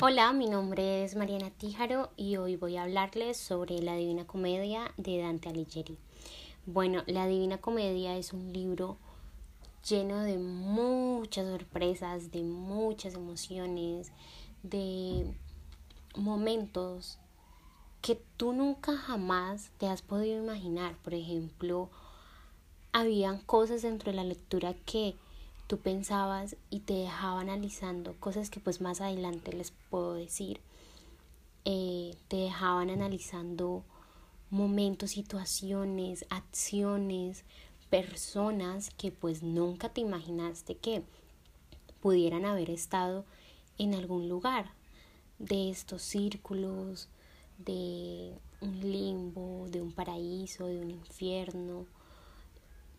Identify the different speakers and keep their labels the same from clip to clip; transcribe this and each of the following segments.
Speaker 1: Hola, mi nombre es Mariana Tíjaro y hoy voy a hablarles sobre la Divina Comedia de Dante Alighieri. Bueno, la Divina Comedia es un libro lleno de muchas sorpresas, de muchas emociones, de momentos que tú nunca jamás te has podido imaginar. Por ejemplo, habían cosas dentro de la lectura que tú pensabas y te dejaba analizando cosas que pues más adelante les puedo decir. Eh, te dejaban analizando momentos, situaciones, acciones, personas que pues nunca te imaginaste que pudieran haber estado en algún lugar de estos círculos, de un limbo, de un paraíso, de un infierno.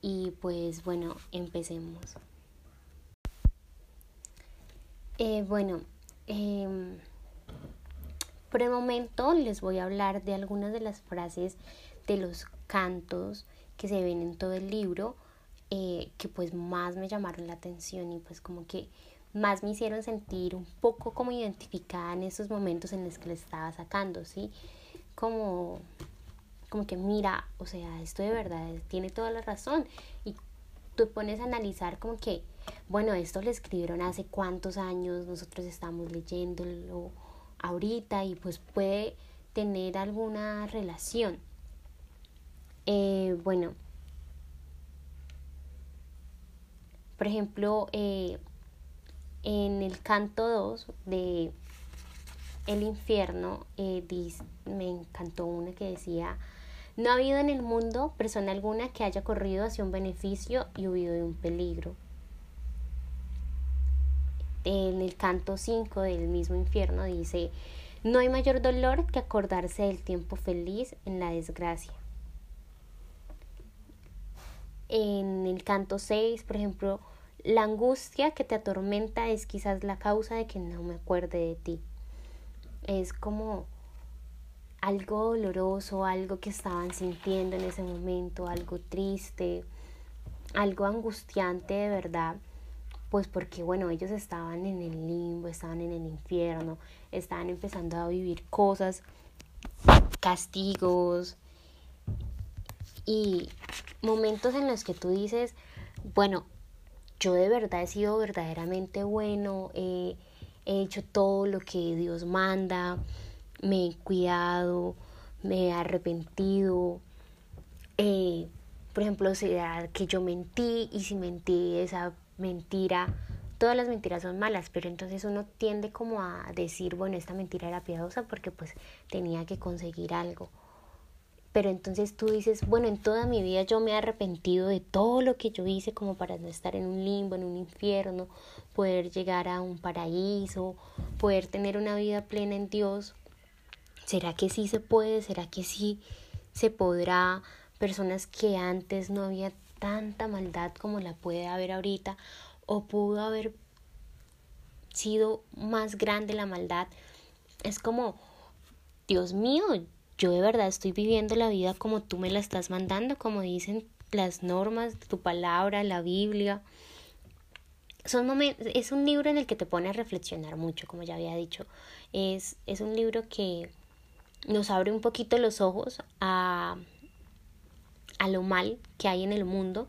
Speaker 1: Y pues bueno, empecemos. Eh, bueno, em, por el momento les voy a hablar de algunas de las frases de los cantos que se ven en todo el libro, eh, que pues más me llamaron la atención y pues como que más me hicieron sentir un poco como identificada en esos momentos en los que le estaba sacando, ¿sí? Como, como que mira, o sea, esto de verdad tiene toda la razón. Y tú pones a analizar como que, bueno, esto lo escribieron hace cuántos años, nosotros estamos leyéndolo ahorita y pues puede tener alguna relación. Eh, bueno, por ejemplo, eh, en el canto 2 de El infierno, eh, me encantó una que decía, no ha habido en el mundo persona alguna que haya corrido hacia un beneficio y huido de un peligro. En el canto 5 del mismo infierno dice, no hay mayor dolor que acordarse del tiempo feliz en la desgracia. En el canto 6, por ejemplo, la angustia que te atormenta es quizás la causa de que no me acuerde de ti. Es como algo doloroso, algo que estaban sintiendo en ese momento, algo triste, algo angustiante de verdad, pues porque bueno, ellos estaban en el limbo, estaban en el infierno, estaban empezando a vivir cosas, castigos y momentos en los que tú dices, bueno, yo de verdad he sido verdaderamente bueno, he hecho todo lo que Dios manda, me he cuidado, me he arrepentido. Eh, por ejemplo, sea que yo mentí y si mentí esa mentira, todas las mentiras son malas, pero entonces uno tiende como a decir, bueno, esta mentira era piadosa porque pues tenía que conseguir algo. Pero entonces tú dices, bueno, en toda mi vida yo me he arrepentido de todo lo que yo hice como para no estar en un limbo, en un infierno, poder llegar a un paraíso, poder tener una vida plena en Dios. ¿Será que sí se puede? ¿Será que sí se podrá? Personas que antes no había tanta maldad como la puede haber ahorita o pudo haber sido más grande la maldad. Es como, Dios mío, yo de verdad estoy viviendo la vida como tú me la estás mandando, como dicen las normas, tu palabra, la Biblia. Son momentos, es un libro en el que te pone a reflexionar mucho, como ya había dicho. Es, es un libro que nos abre un poquito los ojos a, a lo mal que hay en el mundo,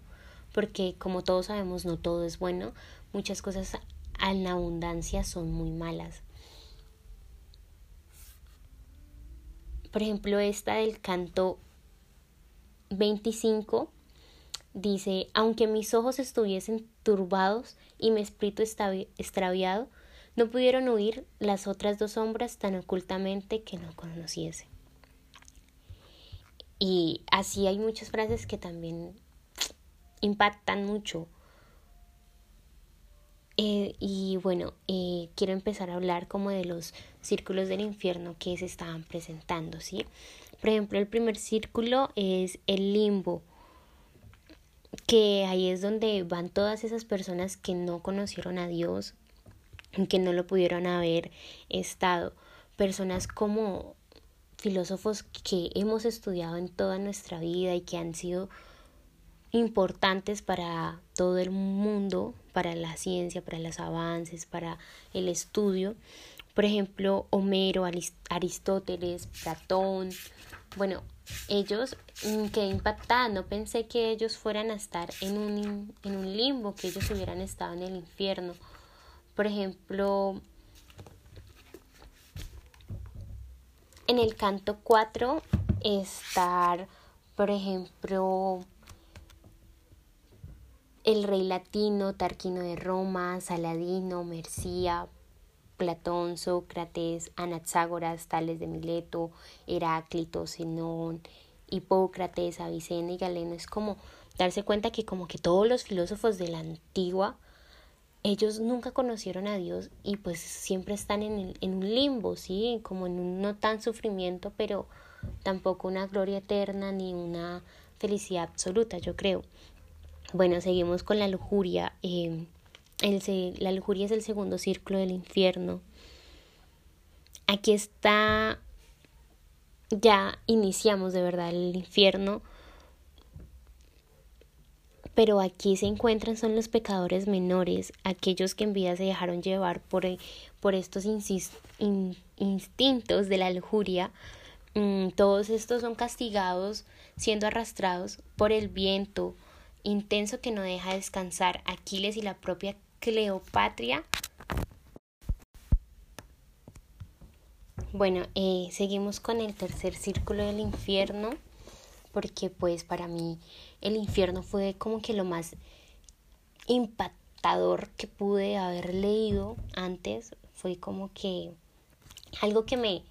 Speaker 1: porque como todos sabemos no todo es bueno, muchas cosas en abundancia son muy malas. Por ejemplo, esta del canto 25 dice, aunque mis ojos estuviesen turbados y mi espíritu extraviado, no pudieron huir las otras dos sombras tan ocultamente que no conociese. Y así hay muchas frases que también impactan mucho. Eh, y bueno, eh, quiero empezar a hablar como de los círculos del infierno que se estaban presentando, ¿sí? Por ejemplo, el primer círculo es el limbo, que ahí es donde van todas esas personas que no conocieron a Dios, que no lo pudieron haber estado, personas como filósofos que hemos estudiado en toda nuestra vida y que han sido importantes para todo el mundo, para la ciencia, para los avances, para el estudio, Por ejemplo, Homero, Aristóteles, Platón. Bueno, ellos mm, quedé impactada, no pensé que ellos fueran a estar en un, en un limbo, que ellos hubieran estado en el infierno. Por ejemplo, en el canto 4 estar, por ejemplo, el rey latino, Tarquino de Roma, Saladino, Mercía, Platón, Sócrates, Anaxágoras, Tales de Mileto, Heráclito, Zenón, Hipócrates, Avicena y Galeno. Es como darse cuenta que como que todos los filósofos de la antigua, ellos nunca conocieron a Dios y pues siempre están en, en un limbo, ¿sí? Como en un no tan sufrimiento, pero tampoco una gloria eterna ni una felicidad absoluta, yo creo. Bueno, seguimos con la lujuria. Eh, el, la lujuria es el segundo círculo del infierno. Aquí está, ya iniciamos de verdad el infierno, pero aquí se encuentran son los pecadores menores, aquellos que en vida se dejaron llevar por, por estos instintos de la lujuria. Mm, todos estos son castigados siendo arrastrados por el viento, intenso que no deja descansar Aquiles y la propia Cleopatria. Bueno, eh, seguimos con el tercer círculo del infierno, porque pues para mí el infierno fue como que lo más impactador que pude haber leído antes, fue como que algo que me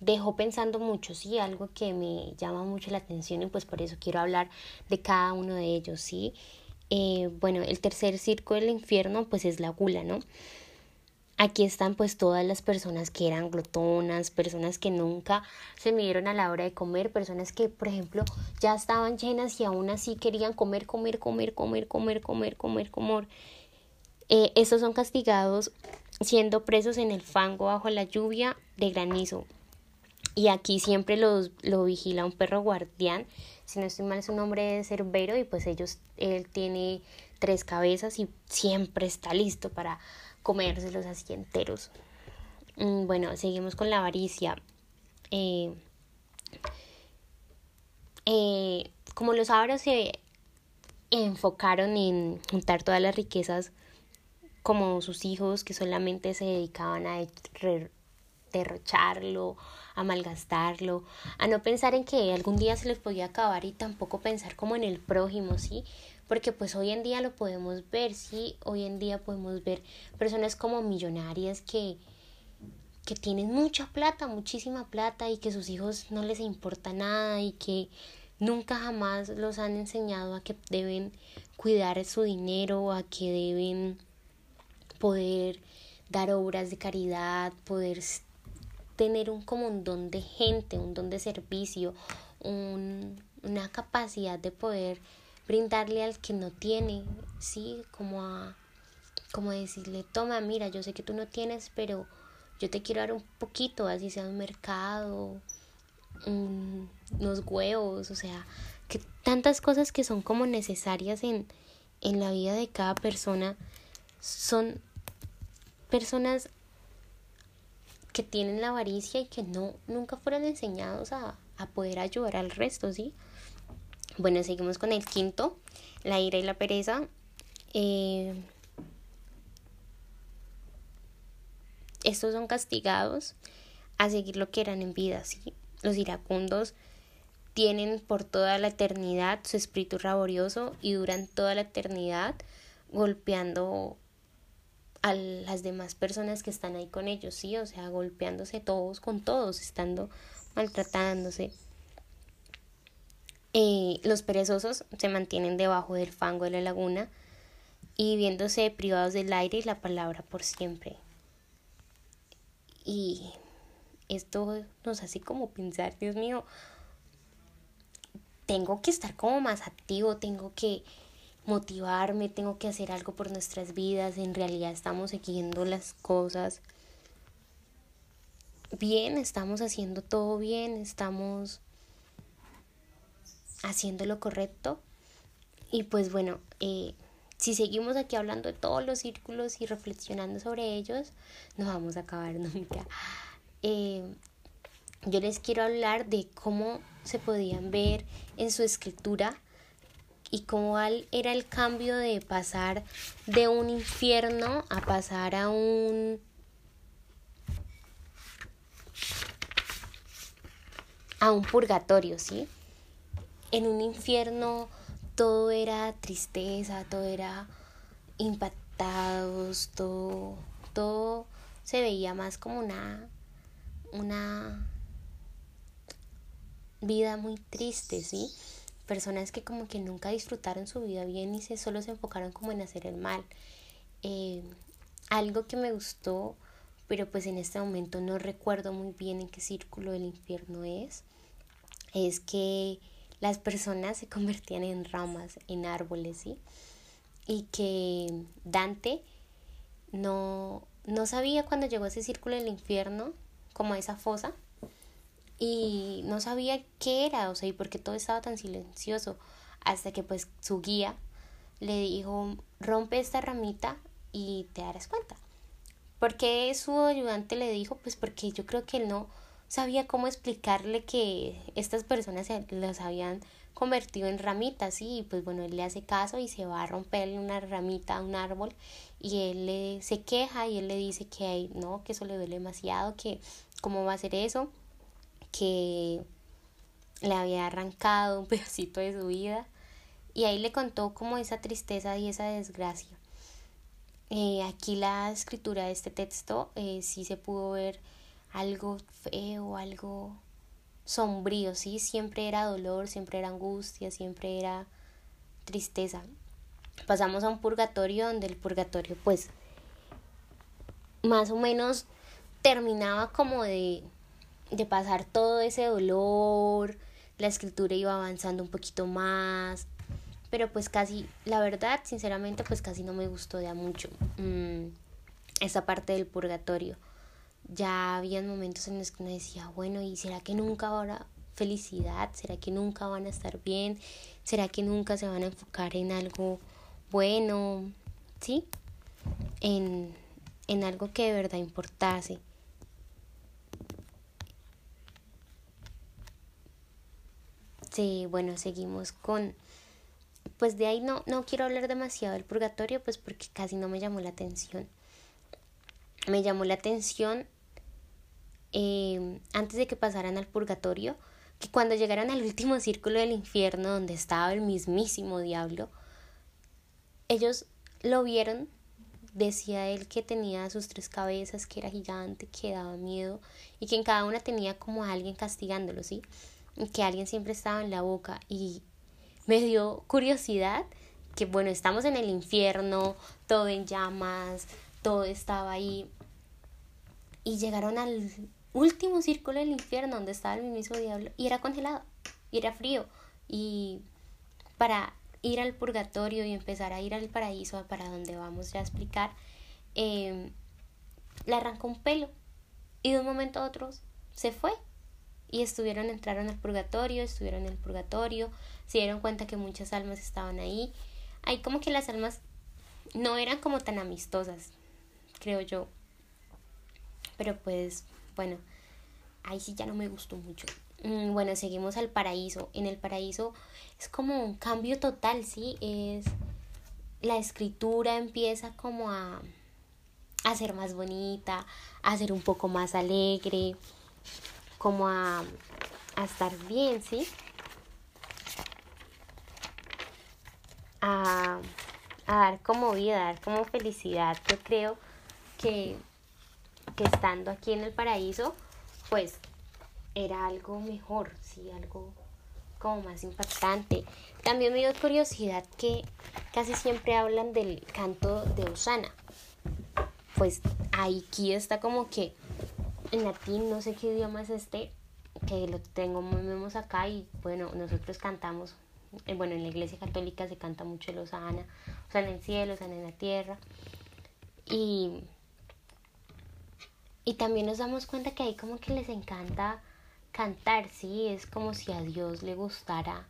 Speaker 1: dejó pensando mucho, sí, algo que me llama mucho la atención y pues por eso quiero hablar de cada uno de ellos, sí. Eh, bueno, el tercer circo del infierno pues es la gula, ¿no? Aquí están pues todas las personas que eran glotonas, personas que nunca se midieron a la hora de comer, personas que por ejemplo ya estaban llenas y aún así querían comer, comer, comer, comer, comer, comer, comer, comer. Eh, estos son castigados siendo presos en el fango bajo la lluvia de granizo. Y aquí siempre los, lo vigila un perro guardián. Si no estoy mal, es un hombre de Cerbero y pues ellos, él tiene tres cabezas y siempre está listo para comérselos así enteros. Mm, bueno, seguimos con la avaricia. Eh, eh, como los avaros se enfocaron en juntar todas las riquezas como sus hijos que solamente se dedicaban a derrocharlo, a malgastarlo, a no pensar en que algún día se les podía acabar y tampoco pensar como en el prójimo, ¿sí? Porque pues hoy en día lo podemos ver, ¿sí? Hoy en día podemos ver personas como millonarias que, que tienen mucha plata, muchísima plata y que sus hijos no les importa nada y que nunca jamás los han enseñado a que deben cuidar su dinero, a que deben poder dar obras de caridad, poder tener un como un don de gente, un don de servicio, una capacidad de poder brindarle al que no tiene, sí, como a como decirle, toma, mira, yo sé que tú no tienes, pero yo te quiero dar un poquito, así sea un mercado, unos huevos, o sea, que tantas cosas que son como necesarias en, en la vida de cada persona son personas que tienen la avaricia y que no nunca fueron enseñados a, a poder ayudar al resto, ¿sí? Bueno, seguimos con el quinto, la ira y la pereza. Eh, estos son castigados a seguir lo que eran en vida, ¿sí? Los iracundos tienen por toda la eternidad su espíritu laborioso y duran toda la eternidad golpeando a las demás personas que están ahí con ellos, sí, o sea, golpeándose todos con todos, estando maltratándose. Eh, los perezosos se mantienen debajo del fango de la laguna y viéndose privados del aire y la palabra por siempre. Y esto nos hace como pensar, Dios mío, tengo que estar como más activo, tengo que motivarme, tengo que hacer algo por nuestras vidas, en realidad estamos siguiendo las cosas bien, estamos haciendo todo bien, estamos haciendo lo correcto. Y pues bueno, eh, si seguimos aquí hablando de todos los círculos y reflexionando sobre ellos, no vamos a acabar nunca. Eh, yo les quiero hablar de cómo se podían ver en su escritura y cómo era el cambio de pasar de un infierno a pasar a un a un purgatorio, ¿sí? En un infierno todo era tristeza, todo era impactados, todo, todo se veía más como una, una vida muy triste, ¿sí? Personas que como que nunca disfrutaron su vida bien y se, solo se enfocaron como en hacer el mal. Eh, algo que me gustó, pero pues en este momento no recuerdo muy bien en qué círculo del infierno es, es que las personas se convertían en ramas, en árboles, ¿sí? Y que Dante no, no sabía cuando llegó a ese círculo del infierno, como a esa fosa, y no sabía qué era, o sea, y por qué todo estaba tan silencioso, hasta que pues su guía le dijo, rompe esta ramita y te darás cuenta. ¿Por qué su ayudante le dijo? Pues porque yo creo que él no sabía cómo explicarle que estas personas se las habían convertido en ramitas y pues bueno, él le hace caso y se va a romperle una ramita a un árbol y él le, se queja y él le dice que no, que eso le duele demasiado, que cómo va a hacer eso, que le había arrancado un pedacito de su vida y ahí le contó como esa tristeza y esa desgracia. Eh, aquí la escritura de este texto eh, sí se pudo ver algo feo, algo sombrío, ¿sí? Siempre era dolor, siempre era angustia, siempre era tristeza. Pasamos a un purgatorio donde el purgatorio pues más o menos terminaba como de, de pasar todo ese dolor, la escritura iba avanzando un poquito más, pero pues casi, la verdad, sinceramente, pues casi no me gustó de a mucho mm, esa parte del purgatorio ya habían momentos en los que uno decía, bueno, ¿y será que nunca habrá felicidad? ¿Será que nunca van a estar bien? ¿Será que nunca se van a enfocar en algo bueno? ¿Sí? En, en algo que de verdad importase. Sí, bueno, seguimos con... Pues de ahí no, no quiero hablar demasiado del purgatorio, pues porque casi no me llamó la atención. Me llamó la atención Em, antes de que pasaran al purgatorio, que cuando llegaran al último círculo del infierno donde estaba el mismísimo diablo, ellos lo vieron, decía él que tenía sus tres cabezas, que era gigante, que daba miedo y que en cada una tenía como a alguien castigándolo, ¿sí? Y que alguien siempre estaba en la boca y me dio curiosidad que bueno, estamos en el infierno, todo en llamas, todo estaba ahí. Y llegaron al último círculo del infierno donde estaba el mismo diablo y era congelado y era frío. Y para ir al purgatorio y empezar a ir al paraíso para donde vamos ya a explicar eh, le arrancó un pelo. Y de un momento a otro se fue. Y estuvieron entraron al purgatorio estuvieron en el purgatorio se dieron cuenta que muchas almas estaban ahí. Ahí como que las almas no eran como tan amistosas creo yo pero pues bueno, ahí sí ya no me gustó mucho. Mm, bueno, seguimos al paraíso. En el paraíso es como un cambio total, ¿sí? Es la escritura empieza como a, a ser más bonita, a ser un poco más alegre, como a, estar bien, ¿sí? A, a dar como vida, a dar como felicidad. Yo creo que estando aquí en el paraíso, pues era algo mejor, sí, algo como más impactante. También me dio curiosidad que casi siempre hablan del canto de Osana. Pues aquí está como que en latín, no sé qué idioma es este, que lo tengo muy acá y bueno, nosotros cantamos, eh, bueno, en la iglesia católica se canta mucho el Osana, Osana en el cielo, Osana en la tierra. Y y también nos damos cuenta que ahí como que les encanta cantar, ¿sí? Es como si a Dios le gustara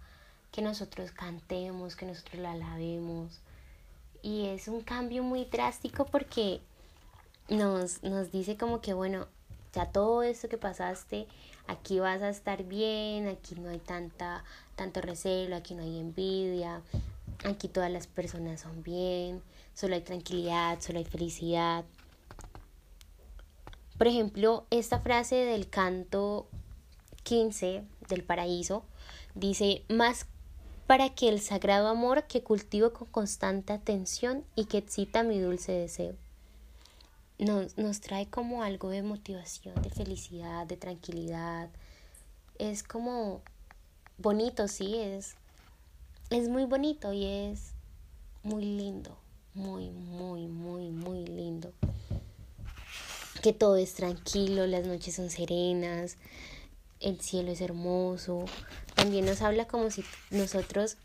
Speaker 1: que nosotros cantemos, que nosotros la alabemos. y es un cambio muy drástico porque nos, nos dice como que, bueno, ya todo esto que pasaste, aquí vas a estar bien, aquí no hay tanta, tanto recelo, aquí no hay envidia, aquí todas las personas son bien, solo hay tranquilidad, solo hay felicidad. Por ejemplo, esta frase del canto 15 del paraíso dice, más para que el sagrado amor que cultivo con constante atención y que excita mi dulce deseo. Nos, nos trae como algo de motivación, de felicidad, de tranquilidad. Es como bonito, sí, es, es muy bonito y es muy lindo, muy, muy, muy, muy lindo. Que todo es tranquilo, las noches son serenas, el cielo es hermoso. También nos habla como si nosotros,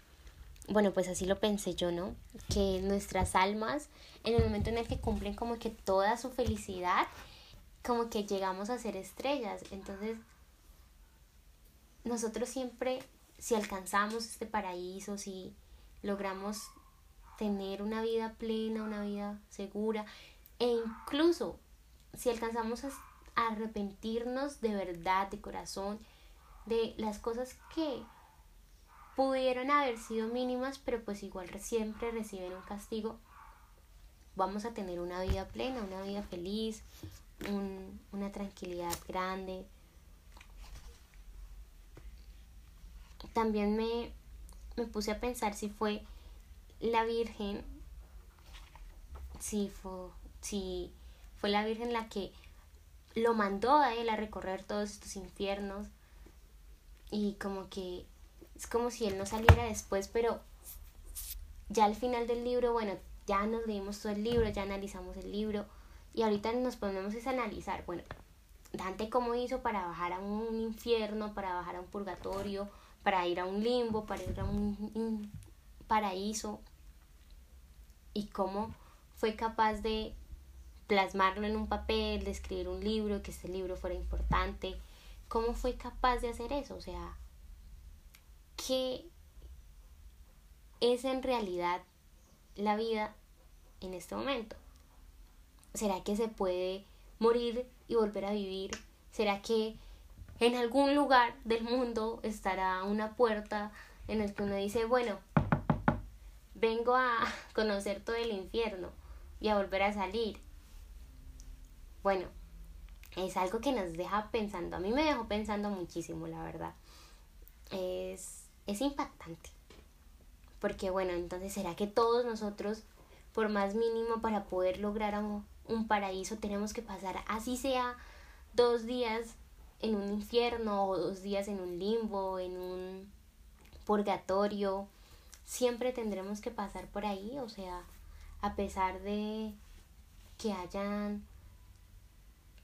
Speaker 1: bueno, pues así lo pensé yo, ¿no? Que nuestras almas, en el momento en el que cumplen como que toda su felicidad, como que llegamos a ser estrellas. Entonces, nosotros siempre, si alcanzamos este paraíso, si logramos tener una vida plena, una vida segura, e incluso si alcanzamos a arrepentirnos de verdad, de corazón, de las cosas que pudieron haber sido mínimas, pero pues igual siempre reciben un castigo, vamos a tener una vida plena, una vida feliz, una tranquilidad grande. También me, me puse a pensar si fue la Virgen, si fue, si fue la Virgen la que lo mandó a él a recorrer todos estos infiernos. Y como que es como si él no saliera después, pero ya al final del libro, bueno, ya nos leímos todo el libro, ya analizamos el libro y ahorita nos ponemos a analizar, bueno, Dante cómo hizo para bajar a un infierno, para bajar a un purgatorio, para ir a un limbo, para ir a un paraíso y cómo fue capaz de plasmarlo en un papel, de escribir un libro, que este libro fuera importante. ¿Cómo fue capaz de hacer eso? O sea, ¿qué es en realidad la vida en este momento? ¿Será que se puede morir y volver a vivir? ¿Será que en algún lugar del mundo estará una puerta en el que uno dice, bueno, vengo a conocer todo el infierno y a volver a salir? Bueno, es algo que nos deja pensando. A mí me dejó pensando muchísimo, la verdad. Es, es impactante. Porque bueno, entonces ¿será que todos nosotros, por más mínimo para poder lograr un, un paraíso, tenemos que pasar, así sea, dos días en un infierno o dos días en un limbo, en un purgatorio? Siempre tendremos que pasar por ahí, o sea, a pesar de que hayan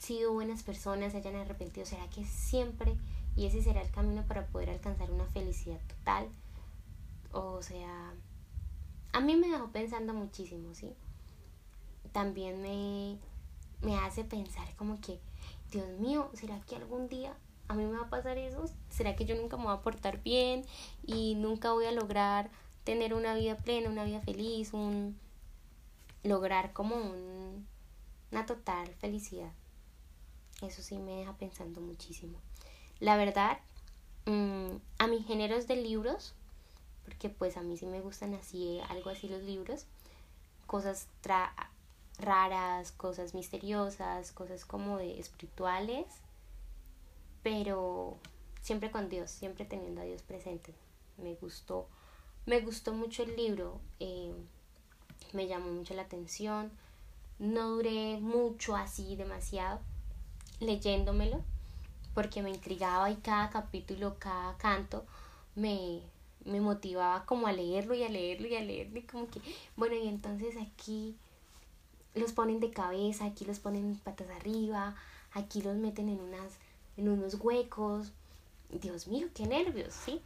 Speaker 1: sido buenas personas, se hayan arrepentido? ¿Será que siempre y ese será el camino para poder alcanzar una felicidad total? O sea, a mí me dejó pensando muchísimo, ¿sí? También me, me hace pensar como que, Dios mío, ¿será que algún día a mí me va a pasar eso? ¿Será que yo nunca me voy a portar bien y nunca voy a lograr tener una vida plena, una vida feliz, un lograr como un, una total felicidad? Eso sí me deja pensando muchísimo. La verdad, mm, a mis géneros de libros, porque pues a mí sí me gustan así, algo así los libros, cosas raras, cosas misteriosas, cosas como de espirituales, pero siempre con Dios, siempre teniendo a Dios presente. Me gustó, me gustó mucho el libro, eh, me llamó mucho la atención, no duré mucho así, demasiado, leyéndomelo porque me intrigaba y cada capítulo, cada canto me, me motivaba como a leerlo y a leerlo y a leerlo y como que, bueno, y entonces aquí los ponen de cabeza, aquí los ponen patas arriba, aquí los meten en unas en unos huecos. Dios mío, qué nervios, ¿sí?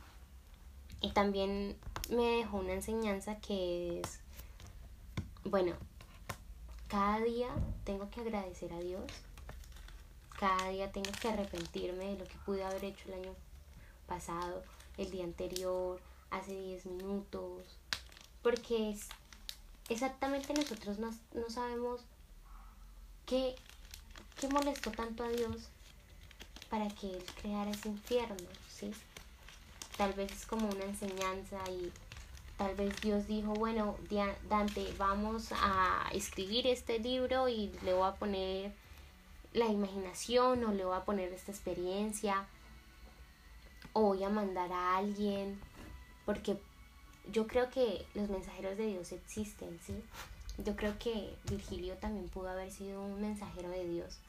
Speaker 1: Y también me dejó una enseñanza que es bueno, cada día tengo que agradecer a Dios cada día tengo que arrepentirme de lo que pude haber hecho el año pasado, el día anterior, hace 10 minutos, porque exactamente nosotros no, no sabemos qué, qué molestó tanto a Dios para que Él creara ese infierno, ¿sí? Tal vez es como una enseñanza y tal vez Dios dijo, bueno, Dante, vamos a escribir este libro y le voy a poner la imaginación o le voy a poner esta experiencia o voy a mandar a alguien porque yo creo que los mensajeros de Dios existen, ¿sí? Yo creo que Virgilio también pudo haber sido un mensajero de Dios.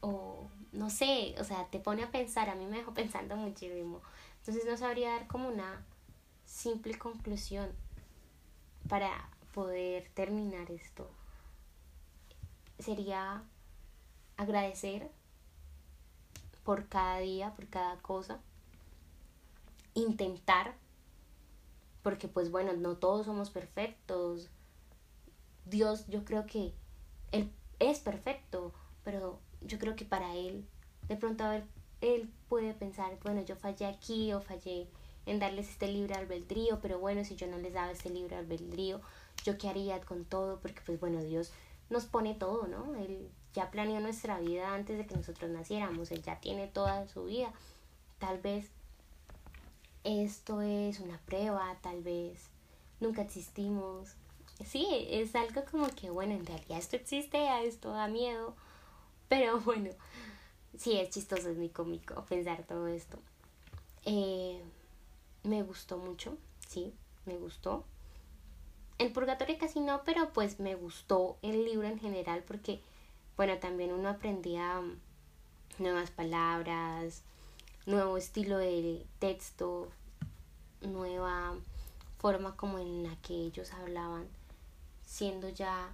Speaker 1: O no sé, o sea, te pone a pensar, a mí me dejó pensando muchísimo. Entonces no sabría dar como una simple conclusión para poder terminar esto. Sería agradecer por cada día, por cada cosa. Intentar porque pues bueno, no todos somos perfectos. Dios yo creo que Él es perfecto, pero yo creo que para Él, de pronto a ver, Él puede pensar, bueno, yo fallé aquí o fallé en darles este libre albedrío, pero bueno, si yo no les daba este libre albedrío, yo qué haría con todo, porque pues bueno, Dios nos pone todo, ¿no? Él ya planeó nuestra vida antes de que nosotros naciéramos, Él ya tiene toda su vida. Tal vez esto es una prueba, tal vez nunca existimos. Sí, es algo como que, bueno, en realidad esto existe, a esto da miedo, pero bueno, sí, es chistoso, es muy cómico pensar todo esto. Eh, me gustó mucho, sí, me gustó. El purgatorio casi no, pero pues me gustó el libro en general porque, bueno, también uno aprendía nuevas palabras, nuevo estilo de texto, nueva forma como en la que ellos hablaban, siendo ya,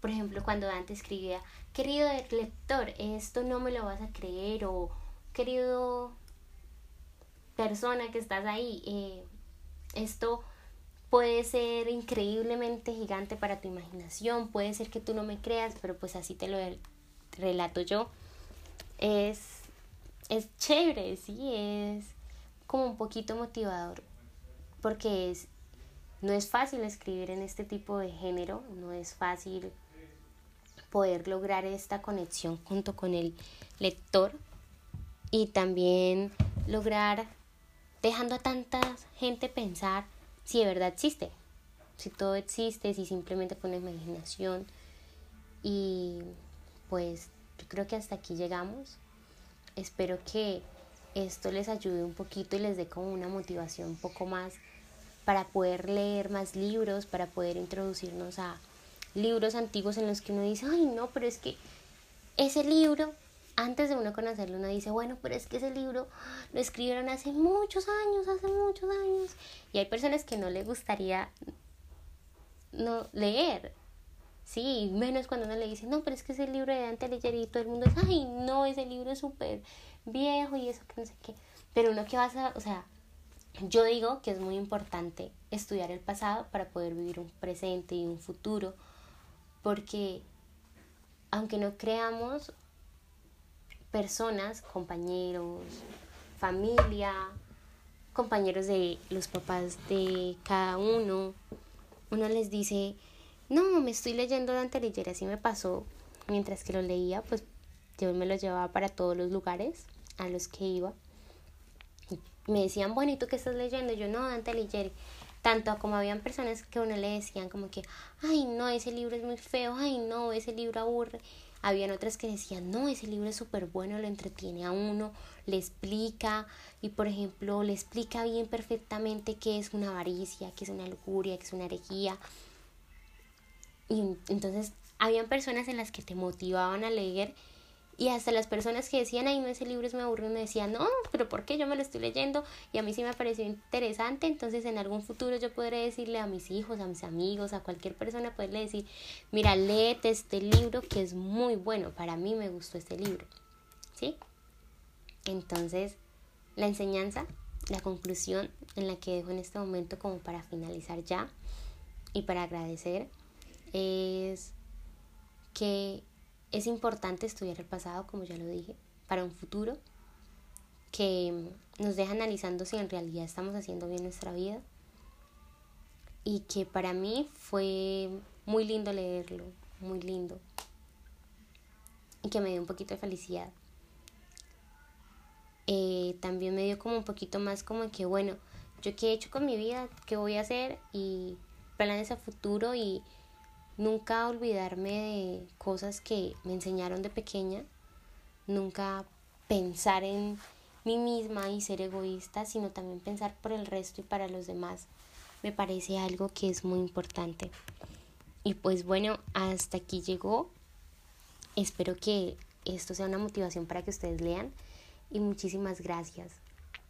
Speaker 1: por ejemplo, cuando Dante escribía, querido lector, esto no me lo vas a creer, o querido persona que estás ahí, eh, esto puede ser increíblemente gigante para tu imaginación, puede ser que tú no me creas, pero pues así te lo relato yo. Es es chévere, sí, es como un poquito motivador, porque es, no es fácil escribir en este tipo de género, no es fácil poder lograr esta conexión junto con el lector y también lograr dejando a tanta gente pensar si de verdad existe, si todo existe, si simplemente con imaginación y pues yo creo que hasta aquí llegamos. Espero que esto les ayude un poquito y les dé como una motivación un poco más para poder leer más libros, para poder introducirnos a libros antiguos en los que uno dice, ay no, pero es que ese libro, antes de uno conocerlo, uno dice, bueno, pero es que ese libro lo escribieron hace muchos años, hace muchos años. Y hay personas que no les gustaría no leer, Sí, menos cuando uno le dice, no, pero es que ese libro de Dante Alighieri y todo el mundo es, ay, no, ese libro es súper viejo y eso que no sé qué. Pero uno que vas a, o sea, yo digo que es muy importante estudiar el pasado para poder vivir un presente y un futuro, porque aunque no creamos personas, compañeros, familia, compañeros de los papás de cada uno, uno les dice, no, me estoy leyendo Dante Alighieri, así me pasó. Mientras que lo leía, pues yo me lo llevaba para todos los lugares a los que iba. Me decían, bueno, ¿y tú qué estás leyendo? Yo, no, Dante Alighieri. Tanto como habían personas que uno le decían como que, ay, no, ese libro es muy feo, ay, no, ese libro aburre. Habían otras que decían, no, ese libro es súper bueno, lo entretiene a uno, le explica, y por ejemplo, le explica bien perfectamente qué es una avaricia, qué es una lujuria, qué es una herejía, y entonces habían personas en las que te motivaban a leer y hasta las personas que decían, ay, no, ese libro es muy aburrido, me decían, no, pero ¿por qué? Yo me lo estoy leyendo y a mí sí me pareció interesante, entonces en algún futuro yo podré decirle a mis hijos, a mis amigos, a cualquier persona, poderle decir, mira, léete este libro que es muy bueno, para mí me gustó este libro, ¿sí? Entonces, la enseñanza, la conclusión en la que dejo en este momento como para finalizar ya y para agradecer es que es importante estudiar el pasado, como ya lo dije, para un futuro que nos deja analizando si en realidad estamos haciendo bien nuestra vida. y que para mí fue muy lindo leerlo, muy lindo y que me dio un poquito de felicidad. Eh, también me dio como un poquito más como que, bueno, yo qué he hecho con mi vida, qué voy a hacer y planes a futuro y nunca olvidarme de cosas que me enseñaron de pequeña, nunca pensar en mí misma y ser egoísta, sino también pensar por el resto y para los demás. Me parece algo que es muy importante. Y pues bueno, hasta aquí llegó. Espero que esto sea una motivación para que ustedes lean y muchísimas gracias.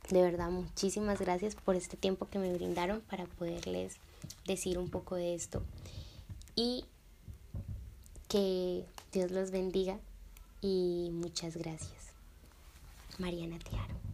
Speaker 1: De verdad, muchísimas gracias por este tiempo que me brindaron para poderles decir un poco de esto. Y que Dios los bendiga y muchas gracias. Mariana Tiaro.